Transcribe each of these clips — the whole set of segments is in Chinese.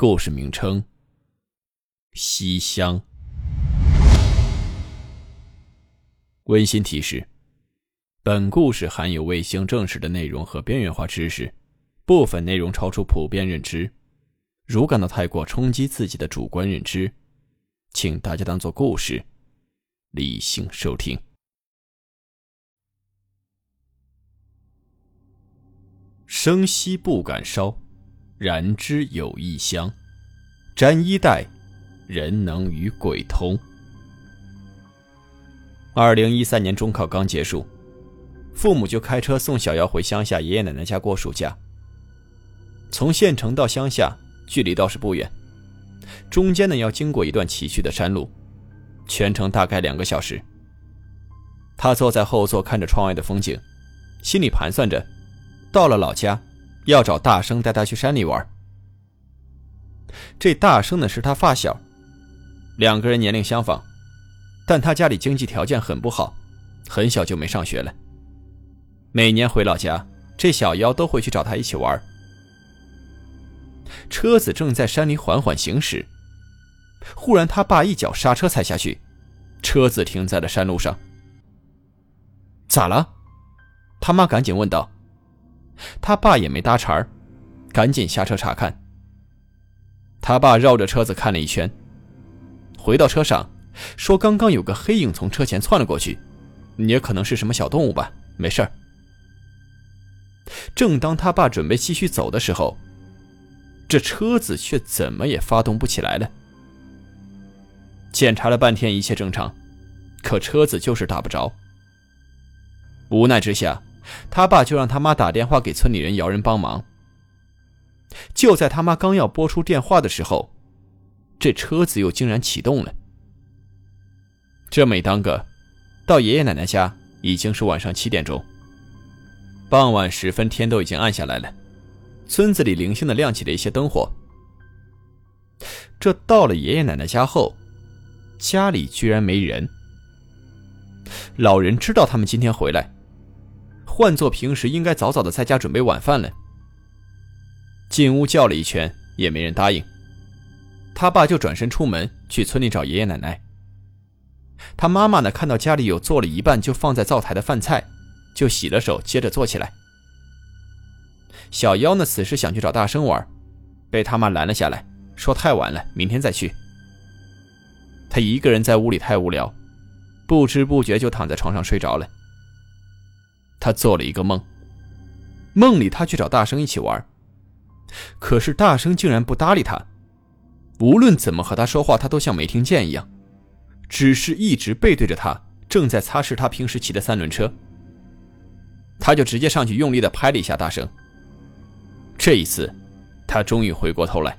故事名称：西厢。温馨提示：本故事含有未经证实的内容和边缘化知识，部分内容超出普遍认知。如感到太过冲击自己的主观认知，请大家当做故事，理性收听。生息不敢烧。燃之有异香，沾衣带，人能与鬼通。二零一三年中考刚结束，父母就开车送小姚回乡下爷爷奶奶家过暑假。从县城到乡下，距离倒是不远，中间呢要经过一段崎岖的山路，全程大概两个小时。他坐在后座看着窗外的风景，心里盘算着，到了老家。要找大生带他去山里玩。这大生呢是他发小，两个人年龄相仿，但他家里经济条件很不好，很小就没上学了。每年回老家，这小妖都会去找他一起玩。车子正在山里缓缓行驶，忽然他爸一脚刹车踩下去，车子停在了山路上。咋了？他妈赶紧问道。他爸也没搭茬儿，赶紧下车查看。他爸绕着车子看了一圈，回到车上，说：“刚刚有个黑影从车前窜了过去，也可能是什么小动物吧，没事儿。”正当他爸准备继续走的时候，这车子却怎么也发动不起来了。检查了半天，一切正常，可车子就是打不着。无奈之下。他爸就让他妈打电话给村里人，摇人帮忙。就在他妈刚要拨出电话的时候，这车子又竟然启动了。这没当个，到爷爷奶奶家已经是晚上七点钟。傍晚时分，天都已经暗下来了，村子里零星的亮起了一些灯火。这到了爷爷奶奶家后，家里居然没人。老人知道他们今天回来。换做平时，应该早早的在家准备晚饭了。进屋叫了一圈，也没人答应。他爸就转身出门去村里找爷爷奶奶。他妈妈呢，看到家里有做了一半就放在灶台的饭菜，就洗了手，接着做起来。小妖呢，此时想去找大生玩，被他妈拦了下来，说太晚了，明天再去。他一个人在屋里太无聊，不知不觉就躺在床上睡着了。他做了一个梦，梦里他去找大生一起玩，可是大生竟然不搭理他，无论怎么和他说话，他都像没听见一样，只是一直背对着他，正在擦拭他平时骑的三轮车。他就直接上去用力的拍了一下大生。这一次，他终于回过头来，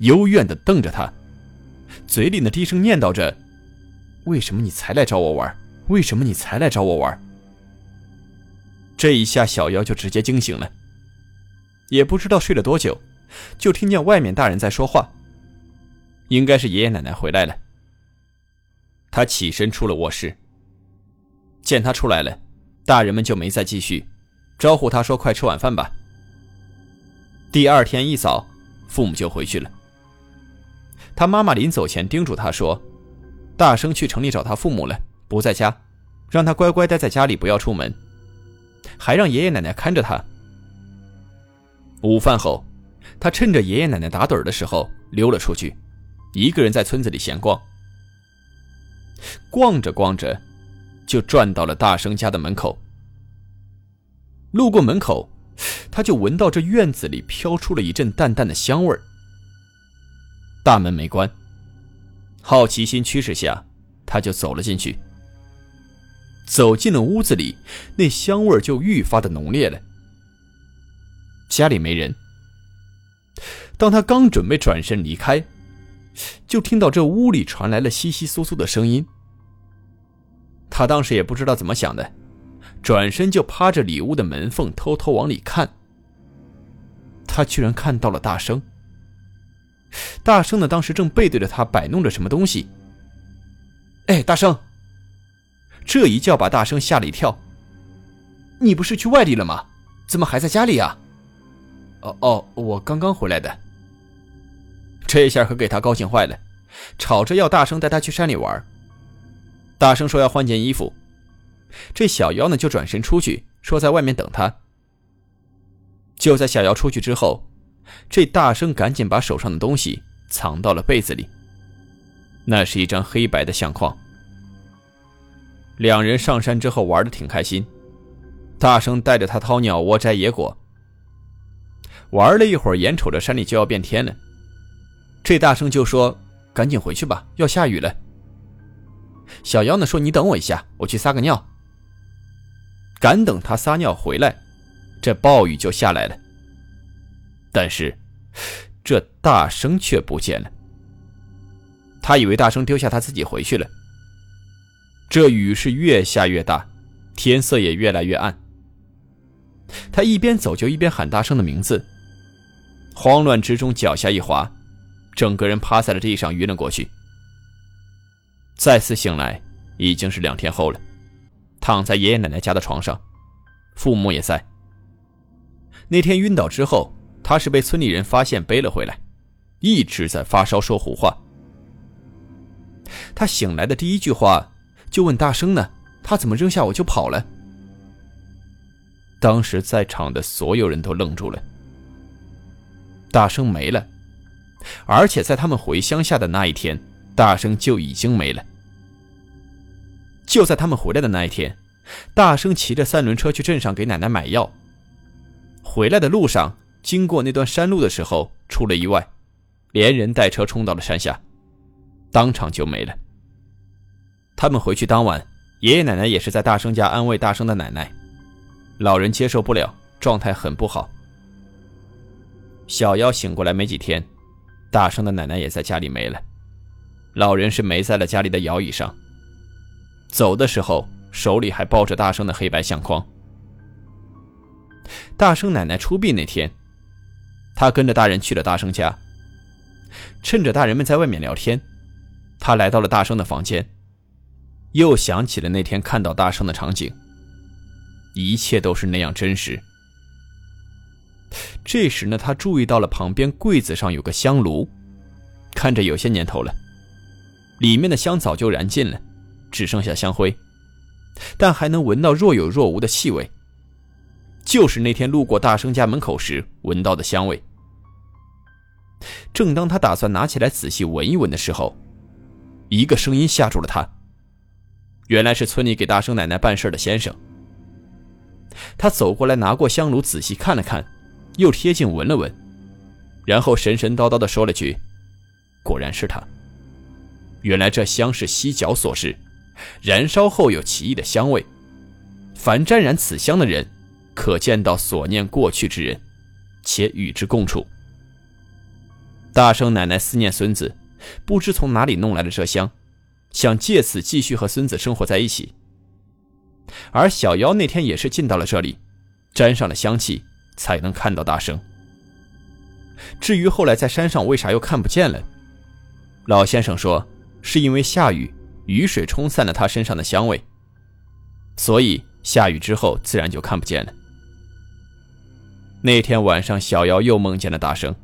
幽怨的瞪着他，嘴里呢低声念叨着：“为什么你才来找我玩？为什么你才来找我玩？”这一下，小妖就直接惊醒了。也不知道睡了多久，就听见外面大人在说话。应该是爷爷奶奶回来了。他起身出了卧室，见他出来了，大人们就没再继续，招呼他说：“快吃晚饭吧。”第二天一早，父母就回去了。他妈妈临走前叮嘱他说：“大生去城里找他父母了，不在家，让他乖乖待在家里，不要出门。”还让爷爷奶奶看着他。午饭后，他趁着爷爷奶奶打盹的时候溜了出去，一个人在村子里闲逛。逛着逛着，就转到了大生家的门口。路过门口，他就闻到这院子里飘出了一阵淡淡的香味儿。大门没关，好奇心驱使下，他就走了进去。走进了屋子里，那香味就愈发的浓烈了。家里没人，当他刚准备转身离开，就听到这屋里传来了窸窸窣窣的声音。他当时也不知道怎么想的，转身就趴着里屋的门缝偷偷往里看。他居然看到了大生。大生呢，当时正背对着他摆弄着什么东西。哎，大生！这一叫把大生吓了一跳。你不是去外地了吗？怎么还在家里呀？哦哦，我刚刚回来的。这下可给他高兴坏了，吵着要大生带他去山里玩。大生说要换件衣服，这小妖呢就转身出去，说在外面等他。就在小妖出去之后，这大生赶紧把手上的东西藏到了被子里。那是一张黑白的相框。两人上山之后玩的挺开心，大生带着他掏鸟窝、摘野果。玩了一会儿，眼瞅着山里就要变天了，这大生就说：“赶紧回去吧，要下雨了。”小妖呢说：“你等我一下，我去撒个尿。”赶等他撒尿回来，这暴雨就下来了。但是，这大生却不见了。他以为大生丢下他自己回去了。这雨是越下越大，天色也越来越暗。他一边走就一边喊大声的名字。慌乱之中，脚下一滑，整个人趴在了地上，晕了过去。再次醒来，已经是两天后了，躺在爷爷奶奶家的床上，父母也在。那天晕倒之后，他是被村里人发现背了回来，一直在发烧说胡话。他醒来的第一句话就问大生呢：“他怎么扔下我就跑了？”当时在场的所有人都愣住了。大生没了，而且在他们回乡下的那一天，大生就已经没了。就在他们回来的那一天，大生骑着三轮车去镇上给奶奶买药。回来的路上，经过那段山路的时候出了意外，连人带车冲到了山下，当场就没了。他们回去当晚，爷爷奶奶也是在大生家安慰大生的奶奶，老人接受不了，状态很不好。小妖醒过来没几天，大生的奶奶也在家里没了，老人是没在了家里的摇椅上。走的时候手里还抱着大生的黑白相框。大生奶奶出殡那天，他跟着大人去了大生家，趁着大人们在外面聊天，他来到了大生的房间，又想起了那天看到大生的场景，一切都是那样真实。这时呢，他注意到了旁边柜子上有个香炉，看着有些年头了，里面的香早就燃尽了，只剩下香灰，但还能闻到若有若无的气味，就是那天路过大生家门口时闻到的香味。正当他打算拿起来仔细闻一闻的时候，一个声音吓住了他。原来是村里给大圣奶奶办事的先生。他走过来，拿过香炉，仔细看了看。又贴近闻了闻，然后神神叨叨地说了句：“果然是他。原来这香是犀角所制，燃烧后有奇异的香味。凡沾染此香的人，可见到所念过去之人，且与之共处。”大圣奶奶思念孙子，不知从哪里弄来了这香，想借此继续和孙子生活在一起。而小妖那天也是进到了这里，沾上了香气。才能看到大生。至于后来在山上为啥又看不见了，老先生说是因为下雨，雨水冲散了他身上的香味，所以下雨之后自然就看不见了。那天晚上，小妖又梦见了大生，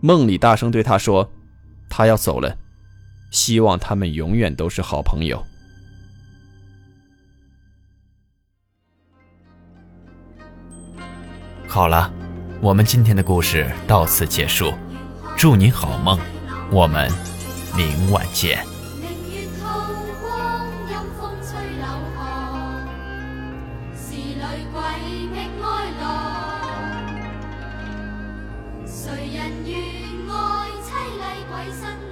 梦里大生对他说：“他要走了，希望他们永远都是好朋友。”好了，我们今天的故事到此结束，祝你好梦，我们明晚见。谁人愿爱凄厉鬼新娘？